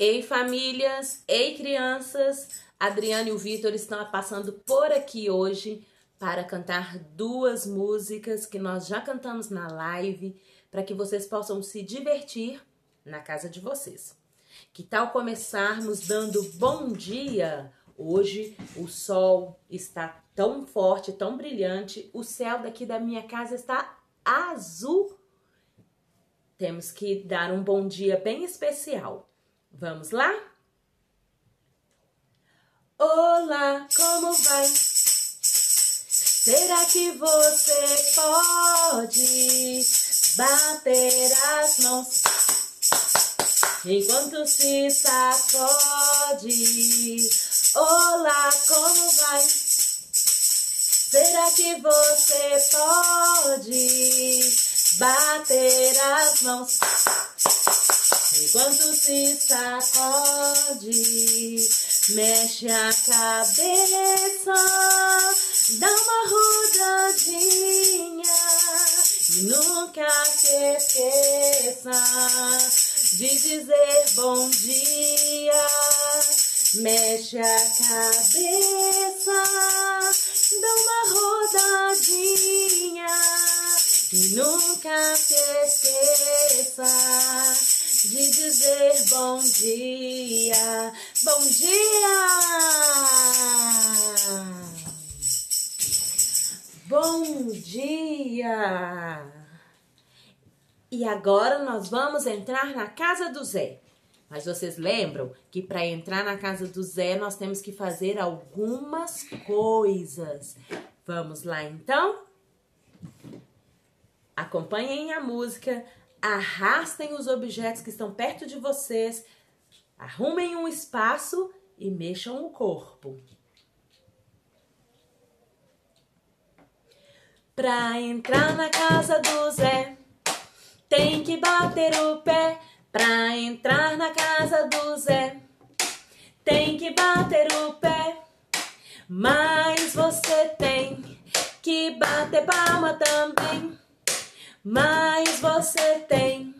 Ei famílias, ei crianças, Adriana e o Vitor estão passando por aqui hoje para cantar duas músicas que nós já cantamos na live, para que vocês possam se divertir na casa de vocês. Que tal começarmos dando bom dia? Hoje o sol está tão forte, tão brilhante, o céu daqui da minha casa está azul. Temos que dar um bom dia bem especial. Vamos lá? Olá, como vai? Será que você pode bater as mãos enquanto se sacode? Olá, como vai? Será que você pode bater as mãos? Enquanto se sacode, mexe a cabeça, dá uma rodadinha e nunca se esqueça de dizer bom dia. Mexe a cabeça, dá uma rodadinha e nunca se esqueça de dizer bom dia, bom dia, bom dia. E agora nós vamos entrar na casa do Zé. Mas vocês lembram que para entrar na casa do Zé nós temos que fazer algumas coisas. Vamos lá então? Acompanhem a música arrastem os objetos que estão perto de vocês, arrumem um espaço e mexam o corpo. Pra entrar na casa do Zé, tem que bater o pé. Pra entrar na casa do Zé, tem que bater o pé. Mas você tem que bater palma também. Mas você tem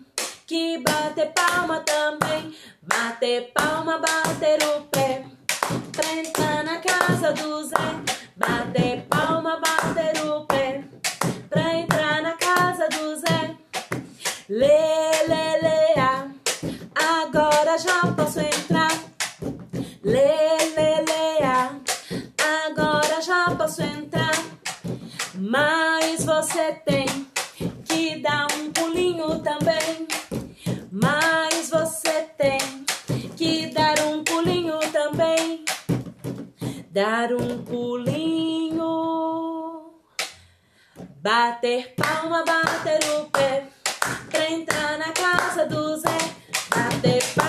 que bater palma também. Bater palma, bater o pé. Pra entrar na casa do Zé. Dar um pulinho. Bater palma, bater o pé. Pra entrar na casa do Zé. Bater palma,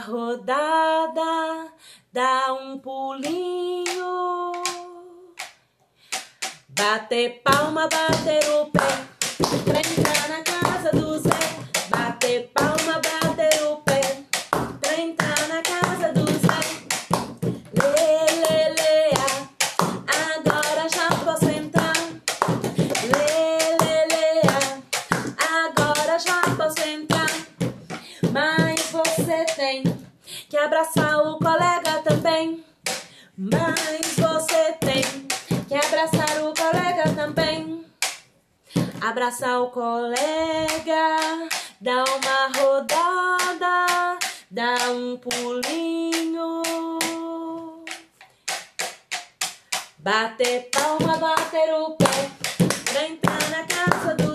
rodada, dá um pulinho. Bater palma, bater o pé. Na casa abraçar o colega também. Mas você tem que abraçar o colega também. Abraçar o colega, dá uma rodada, dá um pulinho. Bater palma, bater o pé, pra entrar na casa do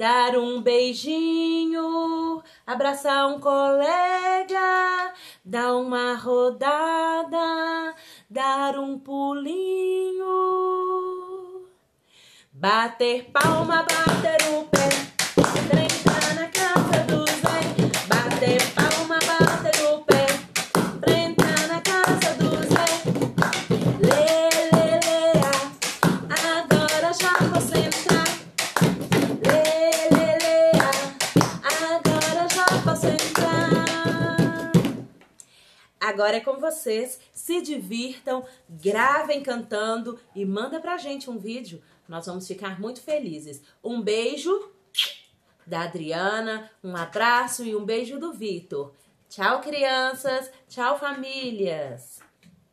dar um beijinho, abraçar um colega, dar uma rodada, dar um pulinho, bater palma, bater o pé, Agora é com vocês. Se divirtam, gravem cantando e manda pra gente um vídeo. Nós vamos ficar muito felizes. Um beijo da Adriana, um abraço e um beijo do Vitor. Tchau, crianças. Tchau, famílias.